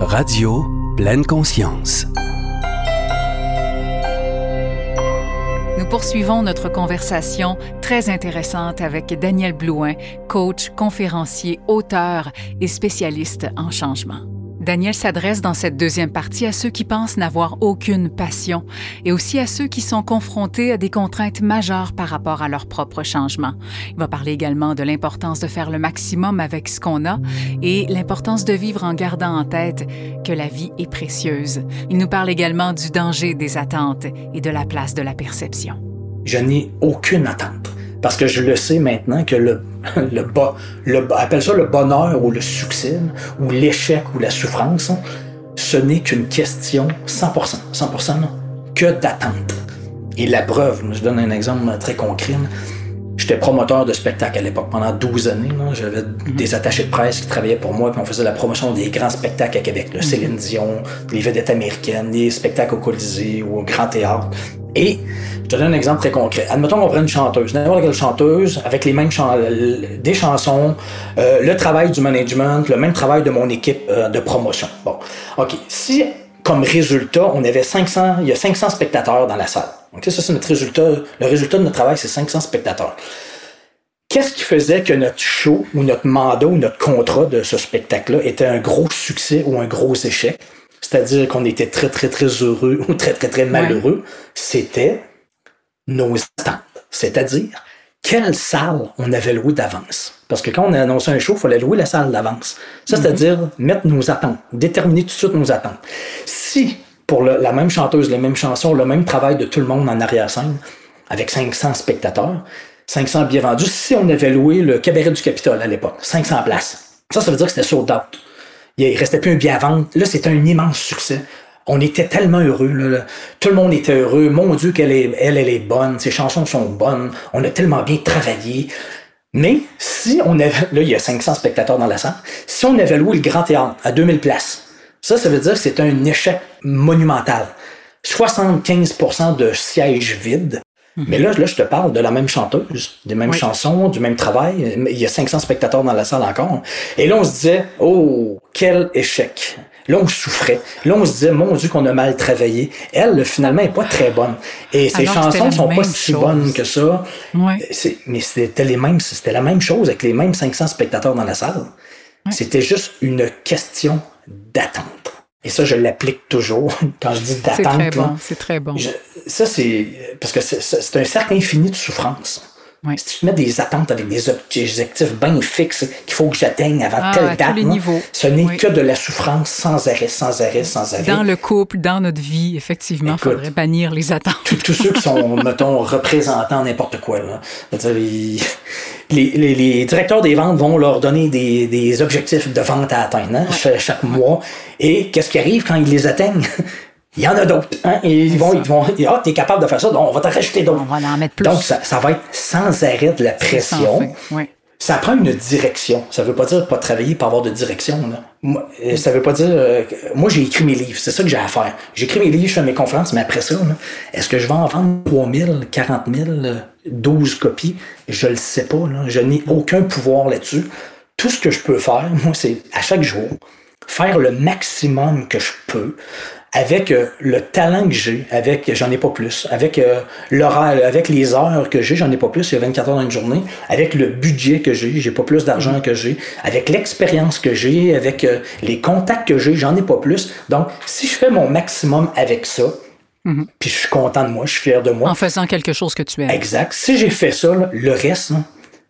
Radio Pleine Conscience. Nous poursuivons notre conversation très intéressante avec Daniel Blouin, coach, conférencier, auteur et spécialiste en changement. Daniel s'adresse dans cette deuxième partie à ceux qui pensent n'avoir aucune passion et aussi à ceux qui sont confrontés à des contraintes majeures par rapport à leur propre changement. Il va parler également de l'importance de faire le maximum avec ce qu'on a et l'importance de vivre en gardant en tête que la vie est précieuse. Il nous parle également du danger des attentes et de la place de la perception. Je n'ai aucune attente. Parce que je le sais maintenant que le, le, bas, le appelle ça le bonheur ou le succès, ou l'échec ou la souffrance, ce n'est qu'une question 100%, 100% que d'attente. Et la preuve, je donne un exemple très concret. J'étais promoteur de spectacle à l'époque. Pendant 12 années, j'avais des attachés de presse qui travaillaient pour moi, puis on faisait la promotion des grands spectacles à Québec. Le mhm. Céline Dion, les vedettes américaines, les spectacles au Colisée ou au Grand Théâtre. Et je te donne un exemple très concret. Admettons qu'on prenne une chanteuse, n'importe quelle chanteuse, avec les mêmes des chansons, euh, le travail du management, le même travail de mon équipe euh, de promotion. Bon, OK. Si, comme résultat, on avait 500, il y a 500 spectateurs dans la salle. Ça, c'est notre résultat. Le résultat de notre travail, c'est 500 spectateurs. Qu'est-ce qui faisait que notre show ou notre mandat ou notre contrat de ce spectacle-là était un gros succès ou un gros échec? C'est-à-dire qu'on était très, très, très heureux ou très, très, très malheureux. C'était nos attentes. C'est-à-dire, quelle salle on avait loué d'avance? Parce que quand on a annoncé un show, il fallait louer la salle d'avance. Ça, mhm. c'est-à-dire mettre nos attentes, déterminer tout de suite nos attentes. Si, pour la même chanteuse, les mêmes chansons, le même travail de tout le monde en arrière-scène, avec 500 spectateurs, 500 billets vendus, si on avait loué le cabaret du Capitole à l'époque, 500 places, ça, ça veut dire que c'était sold out. Il restait plus un billet à vendre. Là, c'était un immense succès on était tellement heureux. Là, Tout le monde était heureux. Mon Dieu, qu'elle est, elle, elle est bonne. Ses chansons sont bonnes. On a tellement bien travaillé. Mais si on avait, là, il y a 500 spectateurs dans la salle. Si on avait loué le Grand Théâtre à 2000 places, ça, ça veut dire que c'est un échec monumental. 75% de sièges vides. Mais là, là, je te parle de la même chanteuse, des mêmes chansons, du même travail. Il y a 500 spectateurs dans la salle encore. Et là, on se disait, oh, quel échec. Là, on souffrait. Là, on se disait, mon Dieu, qu'on a mal travaillé. Elle, finalement, n'est pas très bonne. Et ses chansons sont pas si bonnes que ça. Mais c'était les mêmes, c'était la même chose avec les mêmes 500 spectateurs dans la salle. C'était juste une question d'attente. Et ça, je l'applique toujours quand je dis d'attente. C'est très bon. C'est très bon. ça, c'est parce que c'est un cercle infini de souffrance. Si tu te mets des attentes avec des objectifs bien fixes qu'il faut que j'atteigne avant ah, telle date, ce n'est que de la souffrance sans arrêt, sans arrêt, sans arrêt. Dans le couple, dans notre vie, effectivement, il faudrait bannir les attentes. Tous ceux qui sont, mettons, représentants n'importe quoi. Là. Les, les, les, directeurs des ventes vont leur donner des, des objectifs de vente à atteindre hein, chaque mois. Et qu'est-ce qui arrive quand ils les atteignent? Il y en a d'autres. Hein? ils vont, ils vont, ah, t'es capable de faire ça, donc on va t'en rajouter d'autres. On va en mettre plus. Donc, ça, ça va être sans arrêt de la pression. Ça prend une direction. Ça veut pas dire pas travailler pour avoir de direction. Là. Euh, ça veut pas dire. Euh, moi, j'ai écrit mes livres. C'est ça que j'ai à faire. J'écris mes livres, je fais mes conférences, mais après ça, est-ce que je vais en vendre 3 000, 40 000, 12 copies? Je le sais pas. Là. Je n'ai aucun pouvoir là-dessus. Tout ce que je peux faire, moi, c'est à chaque jour, faire le maximum que je peux avec euh, le talent que j'ai, avec j'en ai pas plus, avec euh, l'horaire, avec les heures que j'ai, j'en ai pas plus, il y a 24 heures dans une journée, avec le budget que j'ai, j'ai pas plus d'argent que j'ai, avec l'expérience que j'ai, avec euh, les contacts que j'ai, j'en ai pas plus. Donc, si je fais mon maximum avec ça, mm-hmm. puis je suis content de moi, je suis fier de moi. En faisant quelque chose que tu aimes. Exact. Si j'ai fait ça, le reste,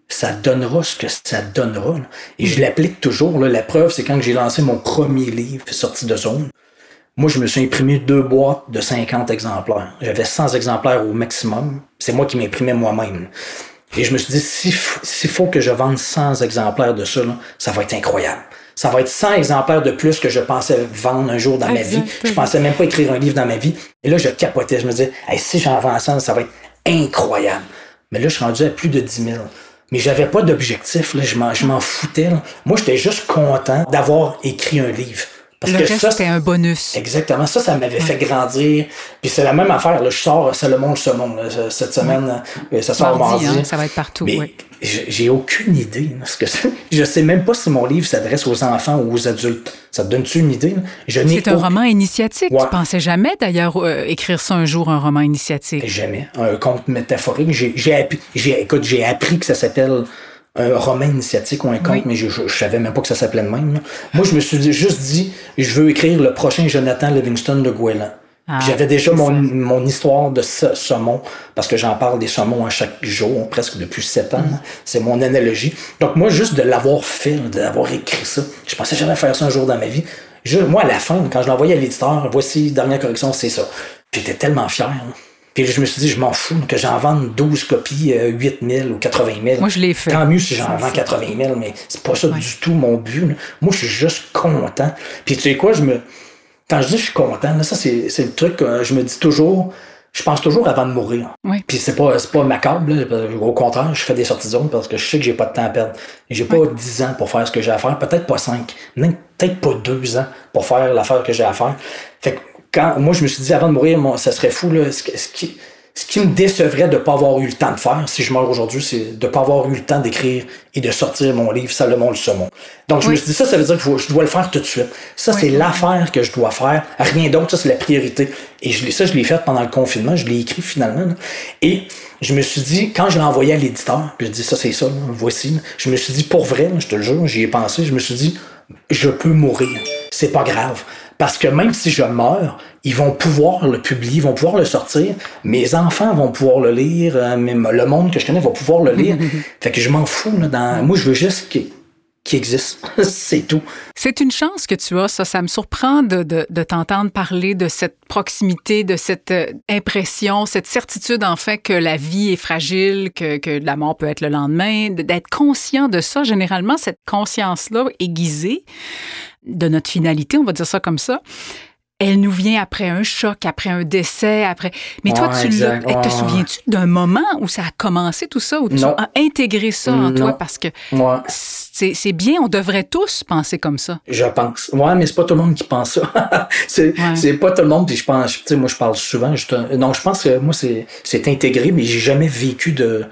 ça donnera ce que ça donnera. Et je mm-hmm. l'applique toujours. La preuve, c'est quand j'ai lancé mon premier livre, Sorti de zone. Moi, je me suis imprimé deux boîtes de 50 exemplaires. J'avais 100 exemplaires au maximum. C'est moi qui m'imprimais moi-même. Et je me suis dit, s'il faut que je vende 100 exemplaires de ça, ça va être incroyable. Ça va être 100 exemplaires de plus que je pensais vendre un jour dans ma vie. Je pensais même pas écrire un livre dans ma vie. Et là, je capotais. Je me disais, si j'en vends 100, ça va être incroyable. Mais là, je suis rendu à plus de 10 000. Mais j'avais pas d'objectif. Je m'en foutais. Moi, j'étais juste content d'avoir écrit un livre Parce le que reste, c'était un bonus. Exactement. Ça, ça m'avait fait grandir. Puis c'est la même affaire. Là. Je sors Salomon le Saumon cette semaine. Euh, ça sort mardi. Hein, ça va être partout. Mais j'ai aucune idée. Parce que je sais même pas si mon livre s'adresse aux enfants ou aux adultes. Ça te donne-tu une idée? C'est un roman initiatique. Tu pensais jamais, d'ailleurs, euh, écrire ça un jour, un roman initiatique? Jamais. Un conte métaphorique. J'ai appris, j'ai appris que ça s'appelle un roman initiatique ou un conte, mais je, je, savais même pas que ça s'appelait de même. Moi, je me suis juste dit, je veux écrire le prochain Jonathan Livingston de Gouelan. Ah, J'avais déjà mon, mon, histoire de saumon, parce que j'en parle des saumons à chaque jour, presque depuis sept ans. Mm. C'est mon analogie. Donc moi, juste de l'avoir fait, de l'avoir écrit ça, je pensais jamais faire ça un jour dans ma vie. Je, moi, à la fin, quand je l'envoyais à l'éditeur, voici, dernière correction, c'est ça. J'étais tellement fier. Puis je me suis dit, je m'en fous que j'en vende 12 copies, 8 euh, 000 ou 80 000. Moi, je l'ai fait. Tant mieux si j'en vends 80 000, mais c'est pas ça du tout mon but. Moi, je suis juste content. Puis tu sais quoi, je me. Quand je dis je suis content, là, ça, c'est, le truc que je me dis toujours. Je pense toujours avant de mourir. Oui. Puis c'est pas, pas macabre. Au contraire, je fais des sorties de zone parce que je sais que j'ai pas de temps à perdre. J'ai pas 10 ans pour faire ce que j'ai à faire. Peut-être pas 5. Peut-être pas 2 ans pour faire l'affaire que j'ai à faire. Fait que quand moi je me suis dit avant de mourir, ça serait fou là, ce, qui ce qui me décevrait de ne pas avoir eu le temps de faire si je meurs aujourd'hui, c'est de ne pas avoir eu le temps d'écrire et de sortir mon livre Salomon le saumon. Donc je me suis dit ça, ça veut dire que je dois le faire tout de suite. Ça, c'est l'affaire que je dois faire. Rien d'autre, ça c'est la priorité. Et je, ça, je l'ai fait pendant le confinement, je l'ai écrit finalement. Et je me suis dit, quand je l'ai envoyé à l'éditeur, je dis ça c'est ça, voici, je me suis dit pour vrai, je te le jure, j'y ai pensé, je me suis dit, je peux mourir, c'est pas grave. Parce que même si je meurs, ils vont pouvoir le publier, ils vont pouvoir le sortir. Mes enfants vont pouvoir le lire, euh, même le monde que je connais va pouvoir le lire. fait que je m'en fous. Là, dans... Moi, je veux juste qu'il existe. c'est tout. C'est une chance que tu as, ça. Ça me surprend de, de, t'entendre parler de cette proximité, de cette euh, impression, cette certitude, en fait, que la vie est fragile, que, que la mort peut être le lendemain, d'être conscient de ça. Généralement, cette conscience-là aiguisée, de notre finalité, on va dire ça comme ça, elle nous vient après un choc, après un décès, après. Mais toi, tu te souviens-tu d'un moment où ça a commencé tout ça, où tu as intégré ça en toi parce que c'est bien, on devrait tous penser comme ça? Je pense. Ouais, mais c'est pas tout le monde qui pense ça. c'est pas tout le monde. Puis je pense, tu sais, moi je parle souvent. non, je pense que moi c'est intégré, mais j'ai jamais vécu de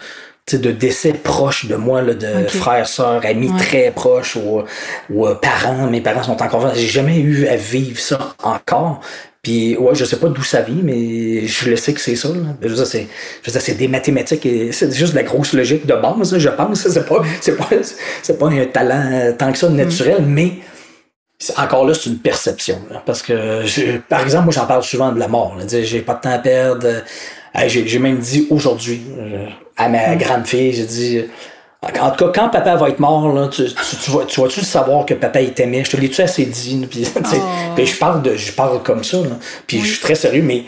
de décès proches de moi, là, de frères, sœurs, amis très proches ou, ou euh, parents. Mes parents sont encore J'ai jamais eu à vivre ça encore. Puis, ouais, je sais pas d'où ça vient, mais je le sais que c'est ça. Je veux dire, c'est, des mathématiques et c'est juste de la grosse logique de base, je pense. C'est pas, c'est pas, c'est pas un talent tant que ça naturel, mm. mais encore là, c'est une perception. parce que, par exemple, moi, j'en parle souvent de la mort. J'ai pas de temps à perdre. J'ai même dit aujourd'hui euh, à ma mm. grande fille, j'ai dit. En tout cas, quand papa va être mort, là, tu, tu, vas, tu vas-tu savoir que papa il t'aimait? Je te l'ai-tu assez dit? Puis, oh. puis je parle de je parle comme ça. Là, puis je suis très sérieux, mais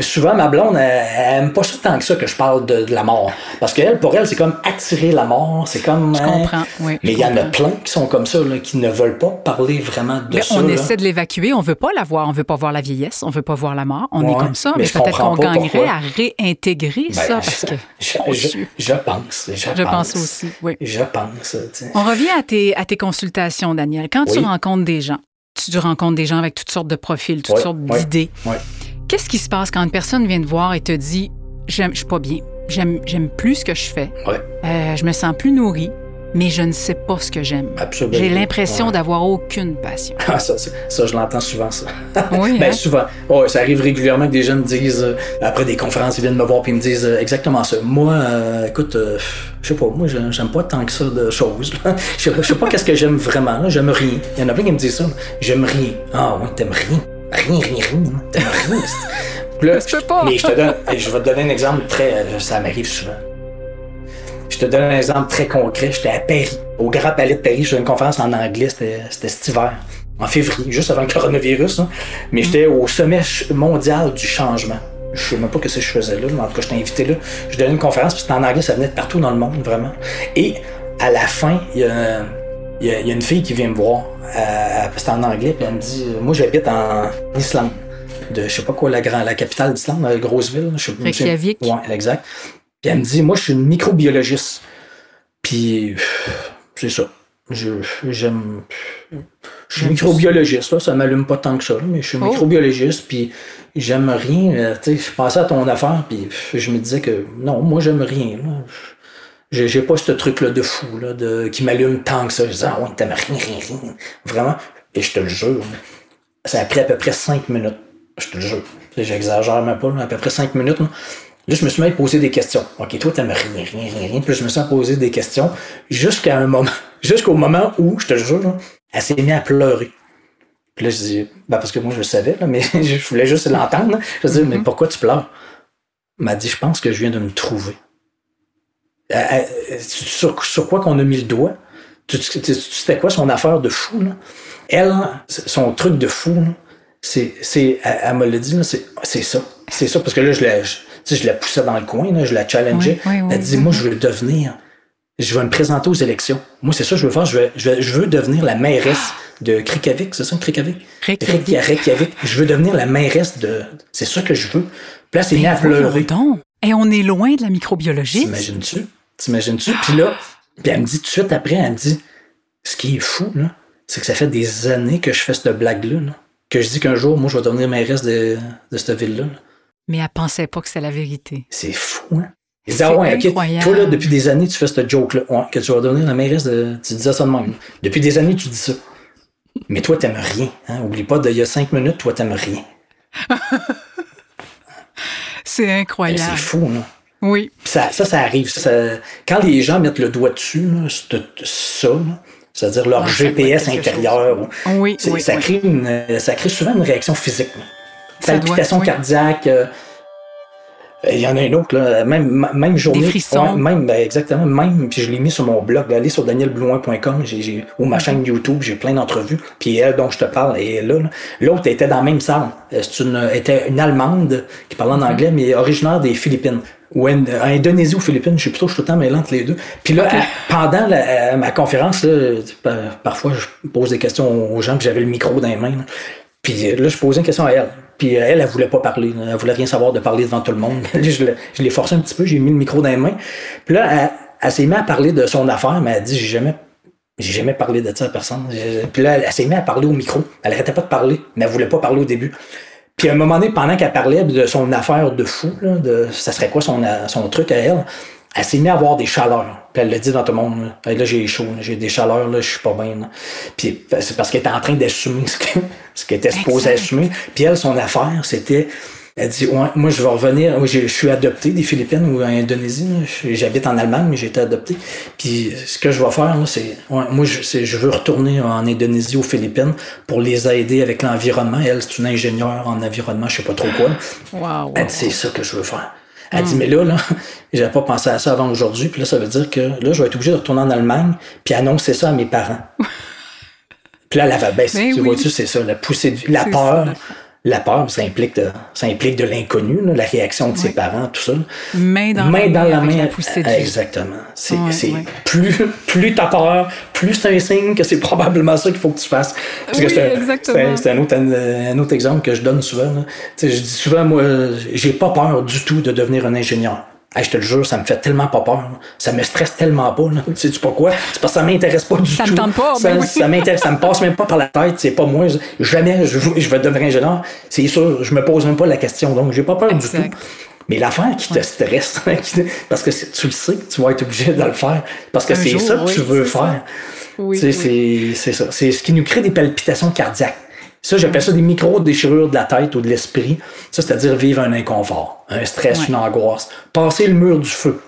souvent, ma blonde, elle, aime pas ça tant que ça que je parle de, la mort. Parce qu'elle, pour elle, c'est comme attirer la mort. C'est comme. Je hein. comprends, oui. Mais il y en a plein qui sont comme ça, là, qui ne veulent pas parler vraiment de ça. On essaie de l'évacuer. On veut pas la voir. On veut pas voir la vieillesse. On veut pas voir la mort. On est comme ça. Mais, peut-être qu'on gagnerait à réintégrer ben, ça. Parce que, je, je, pense. Je, pense. aussi, oui. Je pense. On revient à tes, à tes consultations, Daniel. Quand tu rencontres des gens, tu rencontres des gens avec toutes sortes de profils, toutes sortes d'idées. Qu'est-ce qui se passe quand une personne vient te voir et te dit J'aime, je suis pas bien, j'aime, j'aime plus ce que je fais, ouais. euh, je me sens plus nourri, mais je ne sais pas ce que j'aime. J'ai l'impression d'avoir aucune passion. Ah, ça, ça, je l'entends souvent, ça. Oui. ben, hein? souvent. Ouais, ça arrive régulièrement que des jeunes me disent, euh, après des conférences, ils viennent me voir et me disent euh, exactement ça. Moi, euh, écoute, je sais pas, moi, j'aime pas tant que ça de choses. je sais pas qu'est-ce que j'aime vraiment. J'aime rien. Il y en a plein qui me disent ça. J'aime rien. Ah, ouais, t'aimes rien. Rien, rien, rien. rien. Là, je peux pas. Mais je te donne, je vais te donner un exemple très. Euh, ça m'arrive souvent. Je te donne un exemple très concret. J'étais à Paris, au Grand Palais de Paris. J'ai une conférence en anglais. C'était cet hiver, en février, juste avant le coronavirus. Mais j'étais au sommet mondial du changement. Je sais même pas ce que je faisais là, mais en tout cas, j'étais invité là. Je donnais une conférence, puis c'était en anglais, ça venait de partout dans le monde, vraiment. Et à la fin, il y a il y, a, une fille qui vient me voir, euh, c'était en anglais, puis elle me dit Moi, j'habite en Islande, de je sais pas quoi, la, la capitale d'Islande, la grosse ville. Je Reykjavik. Oui, exact. Puis elle me dit Moi, je suis une microbiologiste. Puis, c'est ça. Je, j'aime. Je suis microbiologiste, là, ça m'allume pas tant que ça, mais je suis Oh. microbiologiste, puis j'aime rien. euh, tu sais, je pensais à ton affaire, puis je me disais que non, moi, j'aime rien. là. J'ai pas ce truc-là de fou, là, de, qui m'allume tant que ça. Je disais, ah ouais, t'aimes rien, rien, rien. Vraiment. Et je te le jure, ça a pris à peu près cinq minutes. Je te le jure. J'exagère même pas, là, à peu près cinq minutes. Là, Là, je me suis mis à poser des questions. OK, toi, t'aimes rien, rien, rien, rien. Puis je me suis mis à poser des questions jusqu'à un moment, jusqu'au moment où, je te le jure, là, elle s'est mise à pleurer. Puis là, je dis, ben parce que moi, je le savais, là, mais je voulais juste l'entendre. Je dis, mais pourquoi tu pleures? Elle m'a dit, je pense que je viens de me trouver. Euh, euh, sur, sur quoi qu'on a mis le doigt? C'était quoi son affaire de fou, là? Elle, son truc de fou, là, c'est, c'est, elle, elle me l'a dit, c'est, ça. C'est ça, parce que là, je la, je, tu sais, je la poussais dans le coin, là, je la challengeais. Oui, oui, oui, elle dit, moi, je veux devenir, je vais me présenter aux élections. Moi, c'est ça que je veux faire. Je veux, je veux, je veux devenir la mairesse de Krikavik, c'est ça, Krikavik? Reykjavik. Reykja- Reykjavik. Je veux devenir la mairesse de, c'est ça que je veux. Puis là, c'est à pleurer. Et on est loin de la microbiologie. T'imagines-tu? T'imagines-tu? Puis là, puis elle me dit tout de suite après, elle me dit, ce qui est fou, là, c'est que ça fait des années que je fais cette blague-là, là, que je dis qu'un jour, moi, je vais devenir mairesse de, de cette ville-là. là. Mais elle pensait pas que c'était la vérité. C'est fou, hein? Elle dit, C'est ah ouais, ok, toi, là, depuis des années, tu fais cette joke-là, ouais, que tu vas devenir la mairesse de. Tu disais ça de même. Depuis des années, tu dis ça. Mais toi, t'aimes rien. Hein? Oublie pas, d'il y a cinq minutes, toi, t'aimes rien. C'est Ben, incroyable. c'est fou, là. Oui. Ça, ça, ça arrive. Ça, quand les gens mettent le doigt dessus, là, c'est- ça, c'est-à-dire leur être GPS intérieur, ou- Oui, ça, oui. Crée une, ça crée souvent une réaction physique. Palpitation cardiaque. euh, il y en a une autre, là, même, même journée. frissons. ouais, même, ben, exactement, même, puis je l'ai mis sur mon blog, là, allez sur danielblouin.com ou ma chaîne YouTube, j'ai plein d'entrevues, puis elle dont je te parle, elle est là. L'autre était dans la même salle. Euh, C'est une, était une Allemande qui parlait en anglais, mais originaire des Philippines. Ou en, en Indonésie ou Philippines, je sais plutôt, je suis tout le temps mêlant entre les deux. Puis là, à- pendant la- à ma conférence, là, par- parfois, je pose des questions aux gens, puis j'avais le micro dans les mains. là. Puis euh, là, je posais une question à elle. Puis euh, elle, elle voulait pas parler. Elle voulait rien savoir de parler devant tout le monde. Je l'ai- forcé un petit peu, j'ai mis le micro dans les mains. Puis là, elle, elle s'est mise à parler de son affaire, mais elle dit J'ai jamais. J'ai jamais parlé de ça à personne. Puis là, elle, elle s'est mise à parler au micro. Elle arrêtait pas de parler, mais elle voulait pas parler au début. Puis à un moment donné, pendant qu'elle parlait de son affaire de fou, de ça serait quoi son truc à elle, elle s'est mise à avoir des chaleurs. Puis elle l'a dit dans tout le monde. Là, là, j'ai chaud, j'ai des chaleurs, là, je suis pas bien. là. Puis c'est parce qu'elle était en train d'assumer ce que- ce qu'elle était supposée assumer. Puis elle, son affaire, c'était. Elle dit ouais, moi je vais revenir, je je suis adopté des Philippines ou en Indonésie, j'habite en Allemagne, mais j'ai été adopté. Puis ce que je vais faire, c'est ouais, moi je, je veux retourner en Indonésie, aux Philippines, pour les aider avec l'environnement. Elle, c'est une ingénieure en environnement, je sais pas trop quoi. Wow, wow, Elle dit, c'est ça que je veux faire. Elle dit, mais là, là, j'avais pas pensé à ça avant aujourd'hui, puis là, ça veut dire que là, je vais être obligé de retourner en Allemagne, puis annoncer ça à mes parents. puis là, elle avait. Ben tu oui. vois-tu, c'est ça, la poussée de vie. La peur. ça. La peur, ça implique de, ça implique de l'inconnu, la réaction de ses parents, tout ça. Main dans Main la dans main la la vie. Exactement. C'est, plus, plus t'as peur, plus c'est un signe que c'est probablement ça qu'il faut que tu fasses. Parce que c'est un, exactement. c'est un- c'est un autre, un autre exemple que je donne souvent. là. Je dis souvent, moi, j'ai pas peur du tout de devenir un ingénieur. Hey, je te le jure, ça me fait tellement pas peur. là. Ça me stresse tellement pas. Là. Tu sais pourquoi? C'est parce que ça m'intéresse pas du Ça tout. me tente pas, Ça, ben oui. ça m'intéresse, ça me passe même pas par la tête. C'est pas moi. Jamais je, veux- je vais devenir ingénieur. C'est sûr, je me pose même pas la question. Donc, j'ai pas peur du tout. Mais l'affaire qui te stresse, parce que tu le sais que tu vas être obligé de le faire. Parce que c'est ça que oui, tu veux faire. Oui, Tu sais, c'est ça. C'est ce qui nous crée des palpitations cardiaques. Ça, j'appelle ça des micro-déchirures de la tête ou de l'esprit. Ça, c'est-à-dire vivre un inconfort, un stress, Ouais. une angoisse. Passer le mur du feu,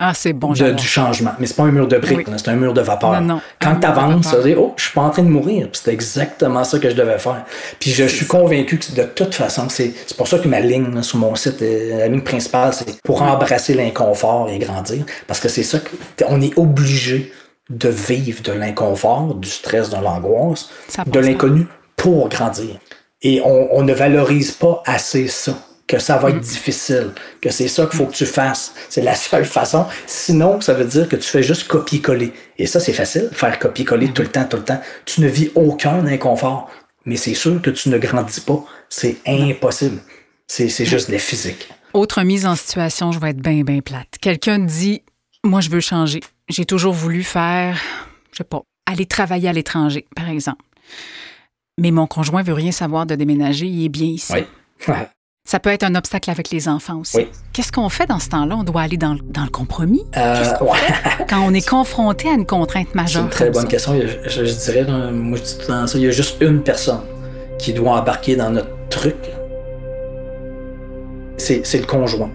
Ah, c'est bon, de- du changement. Mais c'est pas un mur de briques, Oui. c'est un mur de vapeur. Non, non, Quand tu avances, veut dire, oh, je suis pas en train de mourir. C'est exactement ça que je devais faire. Puis je suis convaincu que de toute façon, c'est pour ça que ma ligne là, sur mon site, euh, la ligne principale, c'est pour embrasser l'inconfort et grandir. Parce que c'est ça qu'on est obligé de vivre de l'inconfort, du stress, de l'angoisse, de l'inconnu pour grandir. Et on, on ne valorise pas assez ça, que ça Mm. va être difficile, que c'est ça qu'il faut que tu fasses. C'est la seule façon. Sinon, ça veut dire que tu fais juste copier-coller. Et ça, c'est facile, faire copier-coller tout le temps, tout le temps. Tu ne vis aucun inconfort. Mais c'est sûr que tu ne grandis pas. C'est impossible. C'est juste de la physique. Autre mise en situation, je vais être bien, bien plate. Quelqu'un dit Moi, je veux changer. J'ai toujours voulu faire, je sais pas, aller travailler à l'étranger, par exemple. Mais mon conjoint veut rien savoir de déménager, il est bien ici. Oui. Ça peut être un obstacle avec les enfants aussi. Oui. Qu'est-ce qu'on fait dans ce temps-là? On doit aller dans, dans le compromis? Euh, fait quand on est confronté à une contrainte C'est majeure? une très bonne ça? question. Je, je dirais, moi, je dis ça, il y a juste une personne qui doit embarquer dans notre truc. C'est c'est le conjoint.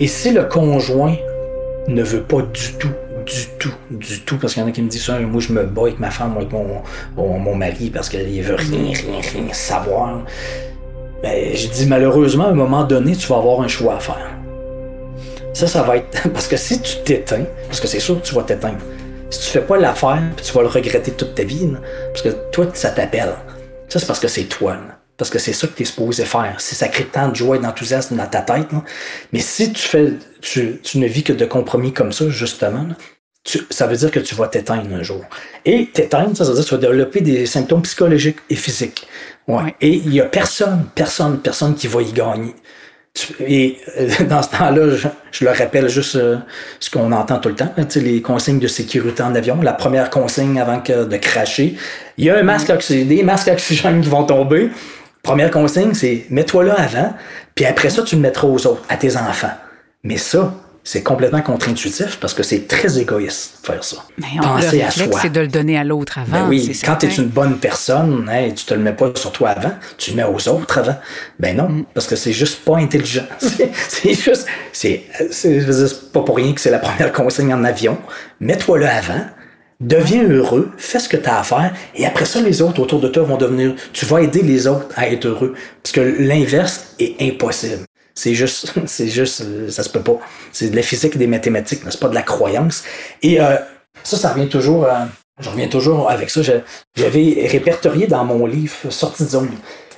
Et si le conjoint ne veut pas du tout, du tout, du tout, parce qu'il y en a qui me disent ça, moi je me bats avec ma femme avec mon, mon, mari parce qu'il veut rien, rien, rien savoir. Ben, je dis malheureusement, à un moment donné, tu vas avoir un choix à faire. Ça, ça va être. Parce que si tu t'éteins, parce que c'est sûr que tu vas t'éteindre. Si tu fais pas l'affaire, tu vas le regretter toute ta vie, parce que toi, ça t'appelle. Ça, c'est parce que c'est toi. Parce que c'est ça que tu es supposé faire. Si ça crée tant de joie et d'enthousiasme dans ta tête. Mais si tu fais. Tu, ne vis que de compromis comme ça, justement, tu- ça veut dire que tu vas t'éteindre un jour. Et t'éteindre, ça veut dire que tu vas développer des symptômes psychologiques et physiques. Ouais. Et il y a personne, personne, personne qui va y gagner. Et euh, dans ce temps-là, je, je le rappelle juste euh, ce qu'on entend tout le temps, hein, les consignes de sécurité en avion. La première consigne avant que de cracher, il y a un masque oxygène, des masques oxygène qui vont tomber. Première consigne, c'est mets-toi là avant, puis après ça, tu le mettras aux autres, à tes enfants. Mais ça, c'est complètement contre-intuitif parce que c'est très égoïste de faire ça. Mais on, Penser le à réflexe, soi. c'est de le donner à l'autre avant. Ben oui, c'est quand tu es une bonne personne, hey, tu te le mets pas sur toi avant, tu le mets aux autres avant. Ben non, Mm. parce que c'est juste pas intelligent. C'est- c'est juste, c'est, c'est, pas pour rien que c'est la première consigne en avion. Mets-toi là avant, deviens heureux, fais ce que tu as à faire, et après ça, les autres autour de toi vont devenir, tu vas aider les autres à être heureux. Parce que l'inverse est impossible. C'est juste, c'est juste, euh, ça se peut pas. C'est de la physique et des mathématiques, c'est pas de la croyance. Et euh, ça, ça revient toujours, à- je reviens toujours avec ça. J'avais répertorié dans mon livre Sortie de zone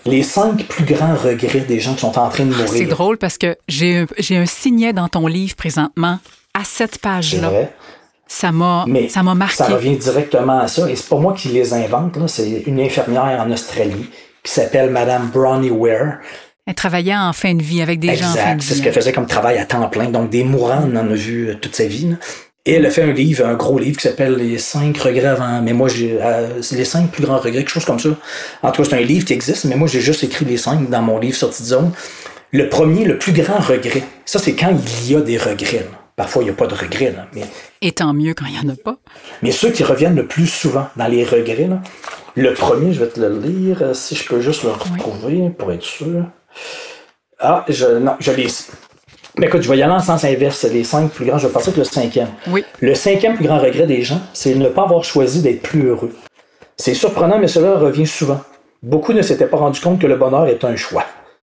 les cinq plus grands regrets des gens qui sont en train de mourir. C'est drôle parce que j'ai un, signet dans ton livre présentement à cette page-là. Ça m'a ça m'a marqué. ça revient directement à ça. Et c'est pas moi qui les invente. C'est une infirmière en Australie qui s'appelle Madame Bronnie Ware. Elle travaillait en fin de vie avec des gens en fin Exact. C'est ce qu'elle faisait comme travail à temps plein. Donc, des mourants, on en a vu euh, toute sa vie. là. Et elle a fait un livre, un gros livre qui s'appelle Les cinq regrets avant. Mais moi, j'ai. euh, c'est les cinq plus grands regrets, quelque chose comme ça. En tout cas, c'est un livre qui existe, mais moi, j'ai juste écrit les cinq dans mon livre Sortie de zone. Le premier, le plus grand regret, ça, c'est quand il y a des regrets. là. Parfois, il n'y a pas de regrets, là, mais Et tant mieux quand il n'y en a pas. mais ceux qui reviennent le plus souvent dans les regrets, là, le premier, je vais te le lire, euh, si je peux juste le retrouver pour être sûr. Ah, je, non, je l'ai ici. Mais écoute, je vais y aller en sens inverse. Les cinq plus grands, je vais passer avec le cinquième. Oui. Le cinquième plus grand regret des gens, c'est ne pas avoir choisi d'être plus heureux. C'est surprenant, mais cela revient souvent. Beaucoup ne s'étaient pas rendus compte que le bonheur est un choix.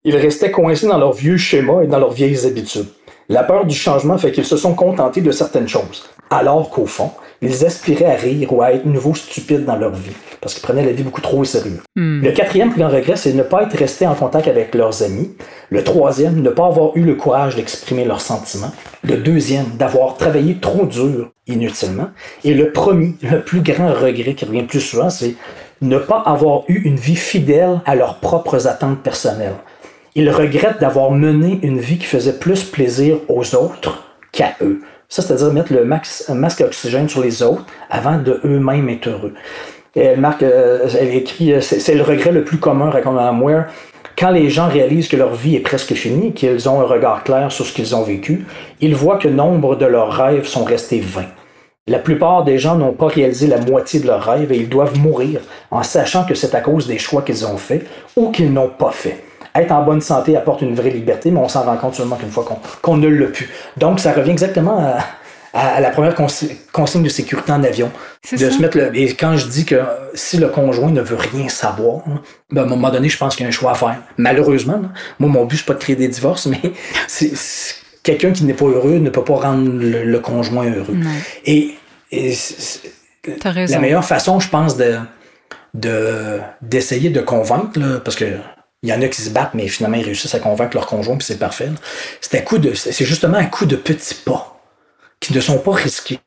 Ils restaient coincés dans leurs vieux schémas et dans leurs vieilles habitudes. La peur du changement fait qu'ils se sont contentés de certaines choses, alors qu'au fond, ils aspiraient à rire ou à être nouveau stupides dans leur vie, parce qu'ils prenaient la vie beaucoup trop au sérieux. Le quatrième plus grand regret, c'est ne pas être resté en contact avec leurs amis. Le troisième, ne pas avoir eu le courage d'exprimer leurs sentiments. Le deuxième, d'avoir travaillé trop dur inutilement. Et le premier, le plus grand regret qui revient plus souvent, c'est ne pas avoir eu une vie fidèle à leurs propres attentes personnelles. Ils regrettent d'avoir mené une vie qui faisait plus plaisir aux autres qu'à eux. Ça, c'est-à-dire mettre le masque à oxygène sur les autres avant de eux-mêmes être heureux. Et elle marque, euh, elle écrit, euh, c'est le regret le plus commun, raconte Madame Ware. Quand les gens réalisent que leur vie est presque finie, qu'ils ont un regard clair sur ce qu'ils ont vécu, ils voient que nombre de leurs rêves sont restés vains. La plupart des gens n'ont pas réalisé la moitié de leurs rêves et ils doivent mourir en sachant que c'est à cause des choix qu'ils ont faits ou qu'ils n'ont pas fait. Être en bonne santé apporte une vraie liberté, mais on s'en rend compte seulement qu'une fois qu'on ne l'a pu. Donc, ça revient exactement à, à- la première consi- consigne de sécurité en avion. De ça. se mettre le- et quand je dis que si le conjoint ne veut rien savoir, hein, ben, à un moment donné, je pense qu'il y a un choix à faire. Malheureusement, moi, mon but, c'est pas de créer des divorces, mais c'est quelqu'un qui n'est pas heureux ne peut pas rendre le, le conjoint heureux. Et, la meilleure façon, je pense, de de- d'essayer de, convaincre, là, parce que il y en a qui se battent, mais finalement ils réussissent à convaincre leur conjoint, puis c'est parfait. C'est à coup de, c'est justement un coup de petits pas qui ne sont pas risqués.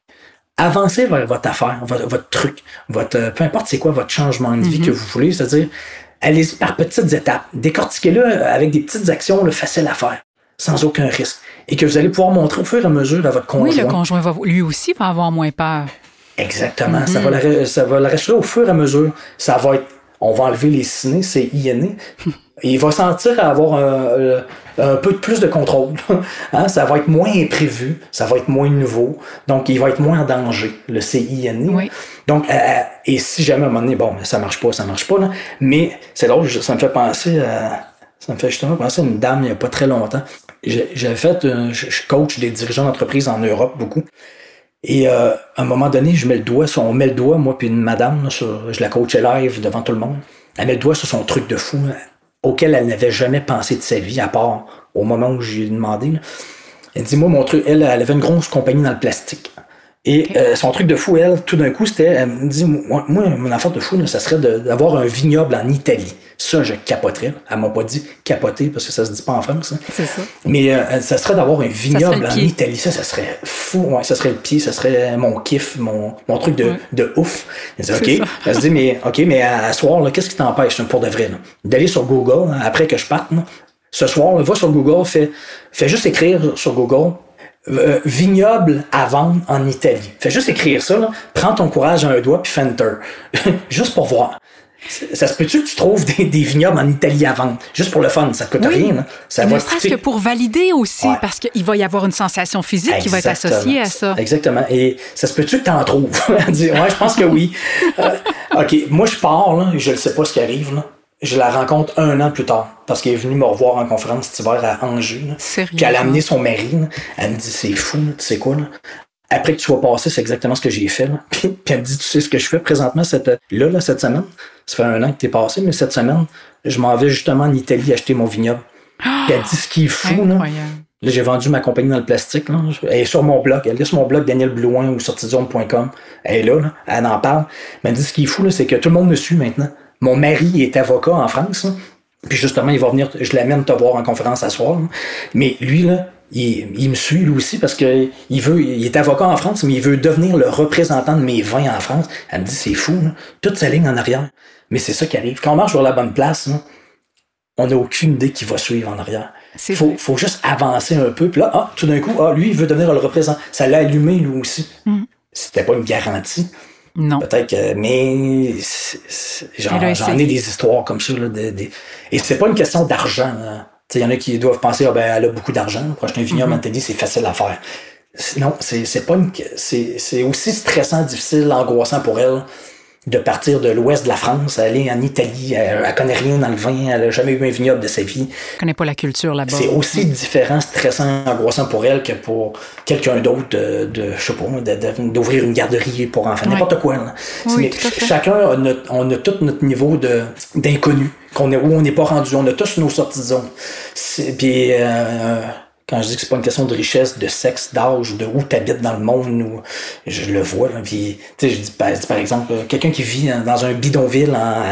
Avancez vers votre affaire, votre, votre truc, votre, euh, peu importe c'est quoi votre changement de vie que vous voulez, c'est-à-dire allez-y par petites étapes, décortiquez-le avec des petites actions là, faciles à faire, sans aucun risque, et que vous allez pouvoir montrer au fur et à mesure à votre conjoint. Oui, le conjoint va lui aussi va avoir moins peur. Exactement. ça, va la, ça va le rassurer au fur et à mesure. Ça va être. on va enlever les ciné, c'est INE. Il va sentir avoir un, un peu plus de contrôle. hein? Ça va être moins imprévu, ça va être moins nouveau, donc il va être moins en danger, le CINE. Oui. Donc, euh, et si jamais à un moment donné, bon, ça marche pas, ça marche pas, là, mais c'est drôle, ça me fait penser à, ça me fait justement penser à une dame il n'y a pas très longtemps. J'avais fait, euh, je coach des dirigeants d'entreprise en Europe beaucoup. Et euh, à un moment donné, je mets le doigt sur, on met le doigt, moi puis une madame, là, sur, je la coachais live devant tout le monde. Elle met le doigt sur son truc de fou, là, auquel elle n'avait jamais pensé de sa vie, à part au moment où je lui ai demandé. Elle dit, moi, mon truc, elle, elle avait une grosse compagnie dans le plastique. Et euh, son truc de fou, elle, tout d'un coup, c'était, elle me dit, moi, moi, mon affaire de fou, là, ça serait d'avoir un vignoble en Italie. Ça, je capoterais. Elle m'a pas dit capoter parce que ça se dit pas en France. hein. C'est ça. Mais euh, ça serait d'avoir un vignoble le en. Italie. Ça, ça serait fou. Ouais, ça serait le pied, ça serait mon kiff, mon, mon truc de, Ouais. de ouf. Elle dit, OK. Elle se dit, mais, OK, mais à, à soir, qu'est-ce qui t'empêche, pour de vrai, d'aller sur Google, hein, après que je parte, là, ce soir, là, va sur Google, fais, fais juste écrire sur Google, euh, vignoble à vendre en Italie. Fais juste écrire ça, là. Prends ton courage à un doigt puis fais enter. juste pour voir. Ça se peut-tu que tu trouves des, des vignobles en Italie à vendre? Juste pour le fun, ça te coûte Oui. rien. là. Ça ne serait-ce que pour valider aussi, Ouais. parce qu'il va y avoir une sensation physique qui va être associée à ça. Exactement. Et ça se peut-tu que tu en trouves? Ouais, je pense que oui. Euh, OK, moi, je pars, là, je ne sais pas ce qui arrive. Là. Je la rencontre un an plus tard, parce qu'elle est venue me revoir en conférence cet hiver à Angers. Puis elle a amené son mari. là. Elle me dit, c'est fou, là, tu sais quoi? Là? Après que tu sois passé, c'est exactement ce que j'ai fait. Puis, elle me dit, tu sais ce que je fais présentement cette, là, là, cette semaine? Ça fait un an que t'es passé, mais cette semaine, je m'en vais justement en Italie acheter mon vignoble. Puis elle dit, ce qui est fou, là, Incroyable. Là, j'ai vendu ma compagnie dans le plastique. Là. Elle est sur mon blog. Elle est sur mon blog Daniel Blouin ou sortizone.com. Elle est là, là. Elle en parle. Mais elle me dit ce qui est fou, là, c'est que tout le monde me suit maintenant. Mon mari est avocat en France. là. Puis justement, il va venir, je l'amène te voir en conférence à soir. là. Mais lui, là, il, il me suit lui aussi parce que il veut, il est avocat en France, mais il veut devenir le représentant de mes vins en France. Elle me dit c'est fou, là. toute sa ligne en arrière. Mais c'est ça qui arrive. Quand on marche sur la bonne place, là, on n'a aucune idée qui va suivre en arrière. Faut, vrai. faut juste avancer un peu. Puis là, ah, tout d'un coup, ah, lui, il veut devenir le représentant. Ça l'a allumé, lui aussi. Mm. C'était pas une garantie. Non. Peut-être que, mais j'en ai des histoires comme ça. Là, de- de- et c'est pas une question d'argent. sais, Il y en a qui doivent penser, ah, ben, elle a beaucoup d'argent. Un vignoble en Italie, c'est facile à faire. Non, c'est c'est pas une. C'est c'est aussi stressant, difficile, angoissant pour elle de partir de l'ouest de la France, aller en Italie. Elle, elle connaît rien dans le vin, elle a jamais eu un vignoble de sa vie. Je connais pas la culture là-bas. C'est aussi différent, stressant, angoissant pour elle que pour quelqu'un d'autre de, de, je sais pas, d'ouvrir une garderie pour enfants, Ouais. n'importe quoi. là. Oui, chacun a notre, on a tout notre niveau d'inconnu, qu'on est, où on n'est pas rendu. On a tous nos sorties de zone. Puis, euh, quand je dis que c'est pas une question de richesse, de sexe, d'âge, de où tu habites dans le monde, ou, je le vois. Là, puis, tu sais, je dis, par, exemple, euh, quelqu'un qui vit dans un bidonville en,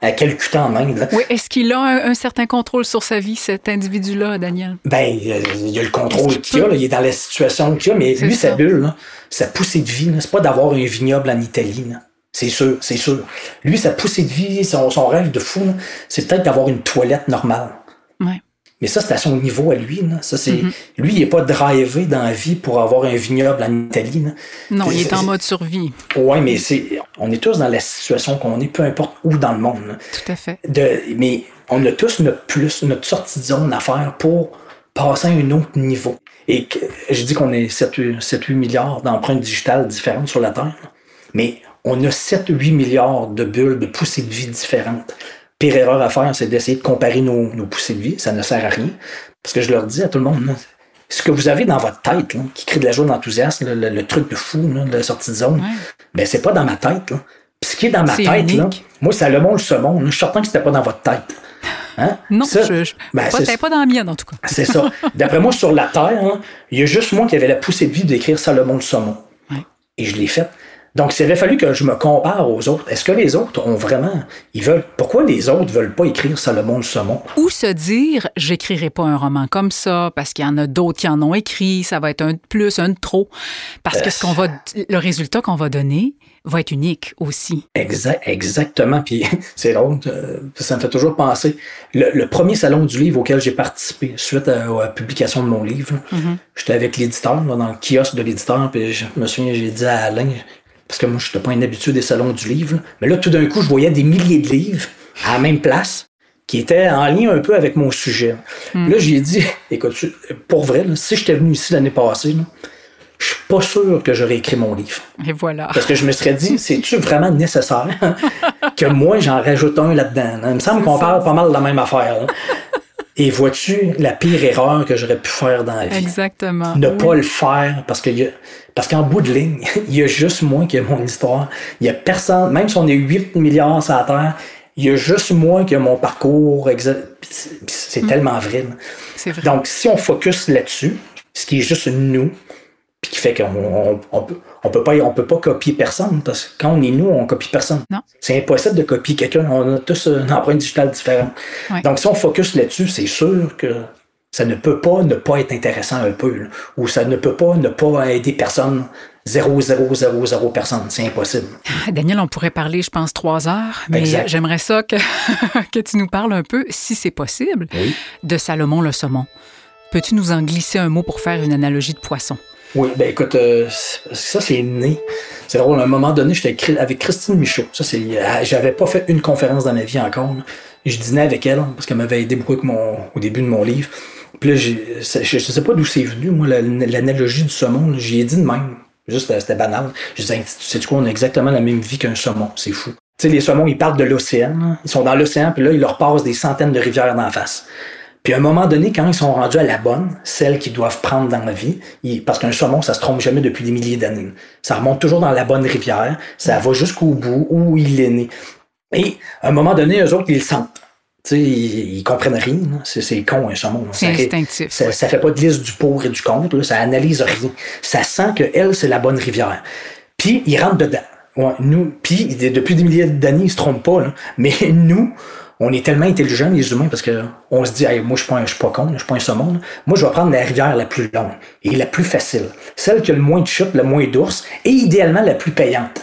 à Calcutta en Inde, là, Oui, est-ce qu'il a un, un certain contrôle sur sa vie, cet individu-là, Daniel? Ben, euh, il y a le contrôle qu'il a, là, il est dans la situation qu'il a, mais lui, ça. sa bulle, là, sa poussée de vie, là, c'est pas d'avoir un vignoble en Italie. là. C'est sûr, c'est sûr. Lui, sa poussée de vie, son, son rêve de fou, là, c'est peut-être d'avoir une toilette normale. Mais ça, c'est à son niveau à lui. Là. Ça, c'est, Mm-hmm. Lui, il n'est pas drivé dans la vie pour avoir un vignoble en Italie. là. Non, il est en mode survie. Ouais, mais c'est, on est tous dans la situation qu'on est, peu importe où dans le monde. là. Tout à fait. De, mais on a tous notre plus, notre sortie de zone à faire pour passer à un autre niveau. Et que, je dis qu'on est 7-8 milliards d'empreintes digitales différentes sur la Terre, mais on a 7-8 milliards de bulles de poussées de vie différentes. Pire erreur à faire, c'est d'essayer de comparer nos, nos poussées de vie. Ça ne sert à rien. Parce que je leur dis à tout le monde, ce que vous avez dans votre tête, là, qui crée de la joie, de l'enthousiasme, là, le, le truc de fou là, de la sortie de zone, Ouais. ben c'est pas dans ma tête. Là. Puis ce qui est dans ma tête, là, moi, c'est le monde, le saumon. Je suis certain que c'était pas dans votre tête. Hein? Non, Ça, je, je, ben, pas, pas dans la mienne, en tout cas. c'est ça. D'après moi, sur la Terre, hein, il y a juste moi qui avait la poussée de vie d'écrire Salomon le saumon. Ouais. Et je l'ai fait. Donc, s'il avait fallu que je me compare aux autres, est-ce que les autres ont vraiment. Ils veulent. Pourquoi les autres veulent pas écrire Salomon le saumon? Ou se dire, j'écrirai pas un roman comme ça, parce qu'il y en a d'autres qui en ont écrit, ça va être un de plus, un de trop. Parce que ce qu'on va, le résultat qu'on va donner va être unique aussi. Exact, exactement. Puis c'est drôle, euh, ça me fait toujours penser. Le, le premier salon du livre auquel j'ai participé, suite à, à la publication de mon livre, là, j'étais avec l'éditeur, dans le kiosque de l'éditeur, puis je me souviens, j'ai dit à Alain, parce que moi, je n'étais pas un habitué des salons du livre, là, mais là, tout d'un coup, je voyais des milliers de livres. à la même place, qui était en lien un peu avec mon sujet. Hmm. Là, j'ai dit, écoute, pour vrai, là, si j'étais venu ici l'année passée, là, je suis pas sûr que j'aurais écrit mon livre. Et voilà. Parce que je me serais dit, c'est-tu vraiment nécessaire que moi, j'en rajoute un là-dedans? Il me semble qu'on parle pas mal de la même affaire. Et vois-tu la pire erreur que j'aurais pu faire dans la vie? Exactement. Ne Oui. pas le faire parce que y a- parce qu'en bout de ligne, il y a juste moi qui ai mon histoire. Il y a personne, même si on est 8 milliards sur la Terre, il y a juste moi qui ai mon parcours. C'est c'est tellement vrai. vrai. Donc, si on focus là-dessus, ce qui est juste nous, qui fait qu'on on, on peut, on peut pas, on peut pas copier personne, parce que quand on est nous, on copie personne. C'est impossible de copier quelqu'un. On a tous une empreinte digitale différente. Ouais. Donc, si on focus là-dessus, c'est sûr que ça ne peut pas ne pas être intéressant un peu, là. ou ça ne peut pas ne pas aider personne. 0, 0, 0, 0 personne. C'est impossible. Daniel, on pourrait parler, je pense, trois heures, mais j'aimerais ça que, que tu nous parles un peu, si c'est possible, Oui. de Salomon le saumon. Peux-tu nous en glisser un mot pour faire une analogie de poisson? Oui, ben écoute, euh, ça c'est né. C'est drôle, à un moment donné, j'étais avec Chri- avec Christine Michaud. Ça, c'est. euh, J'avais pas fait une conférence dans ma vie encore. là. Je dînais avec elle parce qu'elle m'avait aidé beaucoup au début de mon livre. Puis là, je, je sais pas d'où c'est venu, moi, la- l'analogie du saumon. J'y ai dit de même. Juste, c'était banal. Je disais, tu sais quoi, on a exactement la même vie qu'un saumon. C'est fou. Tu sais, les saumons, ils partent de l'océan. là. Ils sont dans l'océan, puis là, ils leur passent des centaines de rivières d'en face. Puis à un moment donné, quand ils sont rendus à la bonne, celle qu'ils doivent prendre dans la vie, ils- parce qu'un saumon, ça se trompe jamais depuis des milliers d'années. Ça remonte toujours dans la bonne rivière, ça va jusqu'au bout où il est né. Et à un moment donné, eux autres, ils le sentent. Tu sais, ils, ils comprennent rien. C'est, con, un saumon. C'est instinctif, Ça, ça fait pas de liste du pour et du contre. là. Ça analyse rien. Ça sent que elle, c'est la bonne rivière. Puis, ils rentrent dedans. Ouais, nous, puis depuis des milliers d'années, ils se trompent pas. là. Mais nous, on est tellement intelligents, les humains, parce que on se dit, Hey, moi, je suis je suis pas con, je suis pas un saumon. là. Moi, je vais prendre la rivière la plus longue et la plus facile. Celle qui a le moins de chutes, le moins d'ours, et idéalement la plus payante.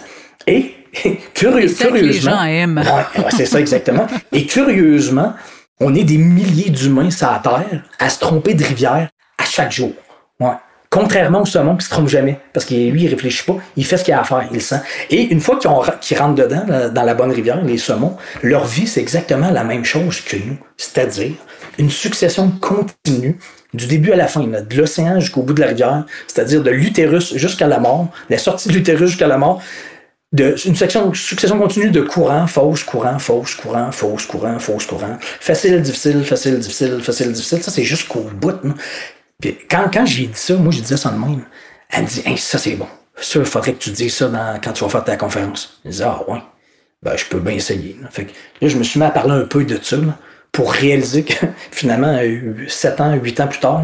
Et, curieux, curieusement. gens aiment. Ouais, ouais, c'est ça exactement. Et curieusement, on est des milliers d'humains sur la Terre à se tromper de rivière à chaque jour. Ouais. Contrairement au saumon qui se trompe jamais, parce que lui, il réfléchit pas, il fait ce qu'il a à faire, il le sent. Et une fois qu'ils rentrent dedans, dans la bonne rivière, les saumons, leur vie, c'est exactement la même chose que nous. C'est-à-dire une succession continue du début à la fin, de l'océan jusqu'au bout de la rivière, c'est-à-dire de l'utérus jusqu'à la mort, la sortie de l'utérus jusqu'à la mort, une succession continue de courant, fausse, courant, fausse, courant, fausse, courant, fausse, courant. Facile, difficile, facile, difficile, facile, difficile. Ça, c'est jusqu'au bout. Puis quand, quand j'ai dit ça, moi, je disais ça de même. Elle me dit, ça, c'est bon. Ça, il faudrait que tu dises ça quand tu vas faire ta conférence. Je disais, ah, ouais. Ben, je peux bien essayer. là. Fait que là, je me suis mis à parler un peu de ça, pour réaliser que finalement, 7 ans, 8 ans plus tard,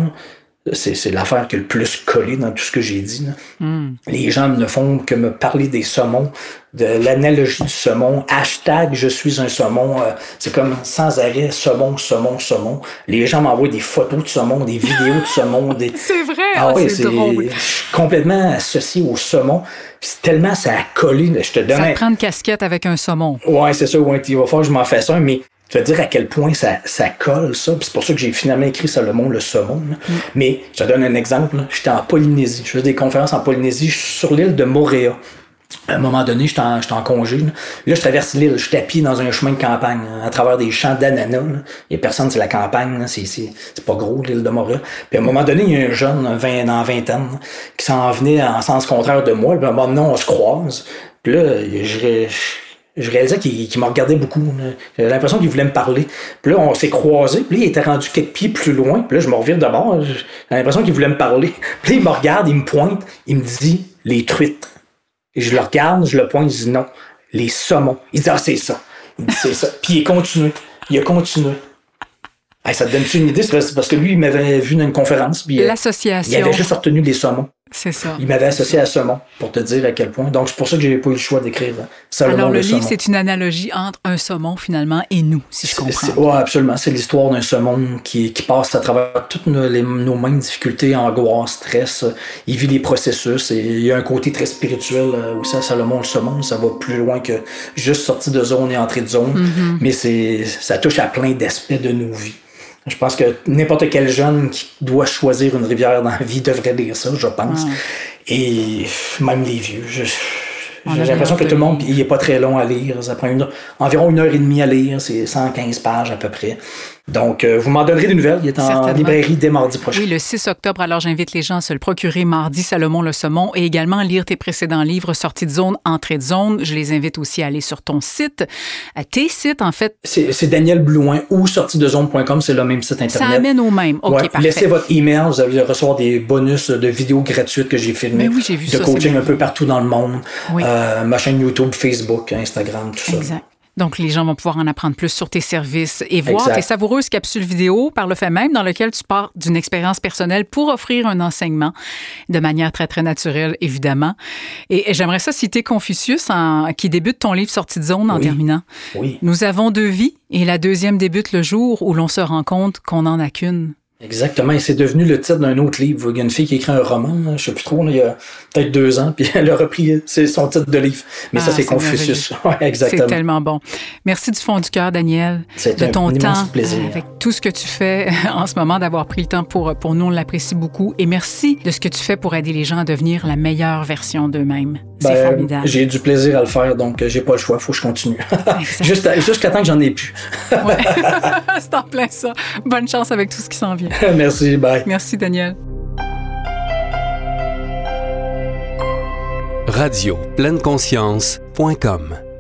c'est, l'affaire qui a le plus collé dans tout ce que j'ai dit. là. Les gens ne font que me parler des saumons, de l'analogie du saumon. Hashtag je suis un saumon. euh, c'est comme sans arrêt saumon, saumon, saumon. Les gens m'envoient des photos de saumon, des vidéos de saumon. Des... C'est vrai, Ah ah, oui, c'est drôle. je suis complètement associé au saumon. C'est tellement ça a collé. là, Je te donne Ça te prend une casquette avec un saumon. Ouais, c'est ça, ouais, il va falloir que je m'en fasse un, mais te dire à quel point ça, ça colle, ça. C'est pour ça que j'ai finalement écrit Salomon le saumon. là. Mais je te donne un exemple. J'étais en Polynésie. Je faisais des conférences en Polynésie. Je suis sur l'île de Moréa. À un moment donné, j'étais en, en congé. Là. Là, je traverse l'île. Je pied dans un chemin de campagne, là, à travers des champs d'ananas. Il y a personne, c'est la campagne. C'est, pas gros, l'île de Moréa. Puis à un moment donné, il y a un jeune, un 20, dans vingtaine, qui s'en venait en sens contraire de moi. Puis à un moment donné, on se croise. Puis là, je, je réalisais qu'il qu'il me regardait beaucoup. J'avais l'impression qu'il voulait me parler. Puis là, on s'est croisés. Puis là, il était rendu quelques pieds plus loin. Puis là, je me revire de bord. J'ai l'impression qu'il voulait me parler. Puis là, il me regarde, il me pointe. Il me dit « les truites ». Et je le regarde, je le pointe, je dis « non, les saumons ». Il dit « ah, c'est ça ». Il dit « c'est ça ». Puis il a continué. Il a continué. Hey, ça te donne une idée? C'est parce- que lui, il m'avait vu dans une conférence. Euh, il L'association. avait juste retenu les saumons. C'est ça. Il m'avait associé à saumon, pour te dire à quel point. Donc, c'est pour ça que j'ai pas eu le choix d'écrire Salomon Alors, le livre, c'est une analogie entre un saumon, finalement, et nous, si je comprends. Ouais, absolument. C'est l'histoire d'un saumon qui, qui passe à travers toutes nos, les- nos mêmes difficultés, angoisse, stress. Il vit les processus et il y a un côté très spirituel euh, aussi à Salomon, le saumon. Ça va plus loin que juste sortir de zone et entrer de zone. Mm-hmm. Mais c'est, ça touche à plein d'aspects de nos vies. Je pense que n'importe quel jeune qui doit choisir une rivière dans la vie devrait lire ça, je pense. Et même les vieux. J'ai l'impression que tout le monde, il n'est pas très long à lire. Ça prend environ une heure et demie à lire. C'est 115 pages à peu près. Donc, euh, vous m'en donnerez des nouvelles. Il est en librairie dès mardi prochain. Oui, le 6 octobre. Alors, j'invite les gens à se le procurer mardi, Salomon Le Saumon, et également lire tes précédents livres, Sortie de zone, Entrée de zone. Je les invite aussi à aller sur ton site, à tes sites, en fait. C'est Daniel Blouin ou sortidezone.com, c'est le même site Internet. Ça amène au même. OK, parfait. Laissez votre email, vous allez recevoir des bonus de vidéos gratuites que j'ai filmées. oui, j'ai vu de coaching un peu partout dans le monde. Euh, ma chaîne YouTube, Facebook, Instagram, tout ça. Exact. Donc, les gens vont pouvoir en apprendre plus sur tes services et voir tes savoureuses capsules vidéo par le fait même dans lequel tu pars d'une expérience personnelle pour offrir un enseignement de manière très, très naturelle, évidemment. Et, j'aimerais ça citer Confucius en, qui débute ton livre Sortie de zone en terminant. Oui. Nous avons deux vies et la deuxième débute le jour où l'on se rend compte qu'on n'en a qu'une. Exactement, et c'est devenu le titre d'un autre livre. Il y a une fille qui écrit un roman, je je sais plus trop, il y a peut-être deux ans, puis elle a repris c'est son titre de livre. Mais ça, ah, c'est Confucius. exactement. C'est tellement bon. Merci du fond du cœur, Daniel, de ton temps, plaisir. avec tout ce que tu fais en ce moment, d'avoir pris le temps pour, pour nous, on l'apprécie beaucoup. Et merci de ce que tu fais pour aider les gens à devenir la meilleure version d'eux-mêmes. Ben, formidable. J'ai du plaisir à le faire, donc euh, j'ai pas le choix, il faut que je continue. Jusqu'à temps que j'en ai plus. ouais. c'est en plein ça. Bonne chance avec tout ce qui s'en vient. Merci, bye. Merci, Daniel. Radio pleine conscience.com